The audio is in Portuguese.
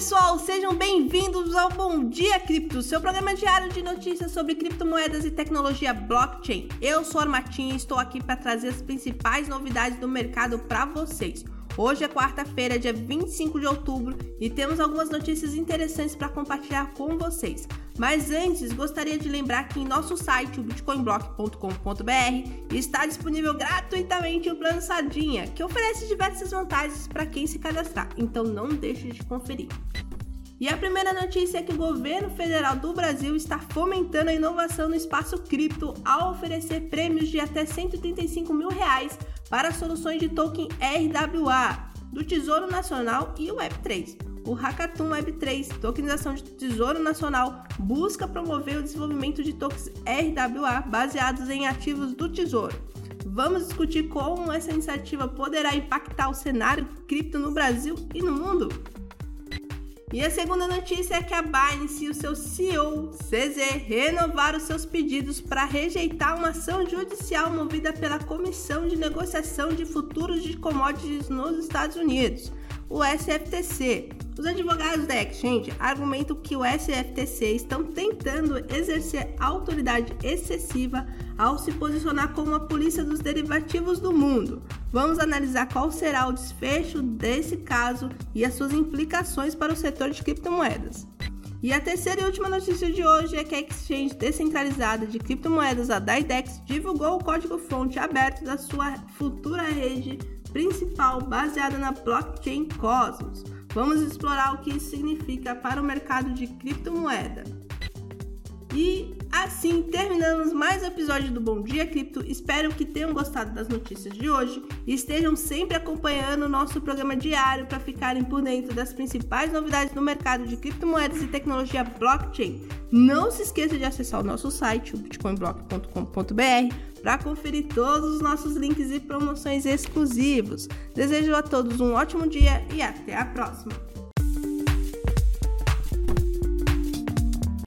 pessoal, sejam bem-vindos ao Bom Dia Cripto, seu programa diário de notícias sobre criptomoedas e tecnologia blockchain. Eu sou a Armatinha e estou aqui para trazer as principais novidades do mercado para vocês. Hoje é quarta-feira, dia 25 de outubro, e temos algumas notícias interessantes para compartilhar com vocês. Mas antes, gostaria de lembrar que em nosso site, o bitcoinblock.com.br, está disponível gratuitamente o plano Sardinha, que oferece diversas vantagens para quem se cadastrar, então não deixe de conferir. E a primeira notícia é que o governo federal do Brasil está fomentando a inovação no espaço cripto ao oferecer prêmios de até 135 mil reais para soluções de token RWA do Tesouro Nacional e o Web3. O Hackathon Web3, tokenização de Tesouro Nacional, busca promover o desenvolvimento de tokens RWA baseados em ativos do Tesouro. Vamos discutir como essa iniciativa poderá impactar o cenário cripto no Brasil e no mundo? E a segunda notícia é que a Binance e o seu CEO, CZ, renovaram seus pedidos para rejeitar uma ação judicial movida pela Comissão de Negociação de Futuros de Commodities nos Estados Unidos, o SFTC. Os advogados da Exchange argumentam que o SFTC estão tentando exercer autoridade excessiva ao se posicionar como a polícia dos derivativos do mundo. Vamos analisar qual será o desfecho desse caso e as suas implicações para o setor de criptomoedas. E a terceira e última notícia de hoje é que a exchange descentralizada de criptomoedas, a Dydex, divulgou o código-fonte aberto da sua futura rede principal baseada na blockchain Cosmos. Vamos explorar o que isso significa para o mercado de criptomoeda. E assim terminamos mais um episódio do Bom Dia Cripto. Espero que tenham gostado das notícias de hoje e estejam sempre acompanhando o nosso programa diário para ficarem por dentro das principais novidades no mercado de criptomoedas e tecnologia blockchain. Não se esqueça de acessar o nosso site, bitcoinblock.com.br, para conferir todos os nossos links e promoções exclusivos. Desejo a todos um ótimo dia e até a próxima!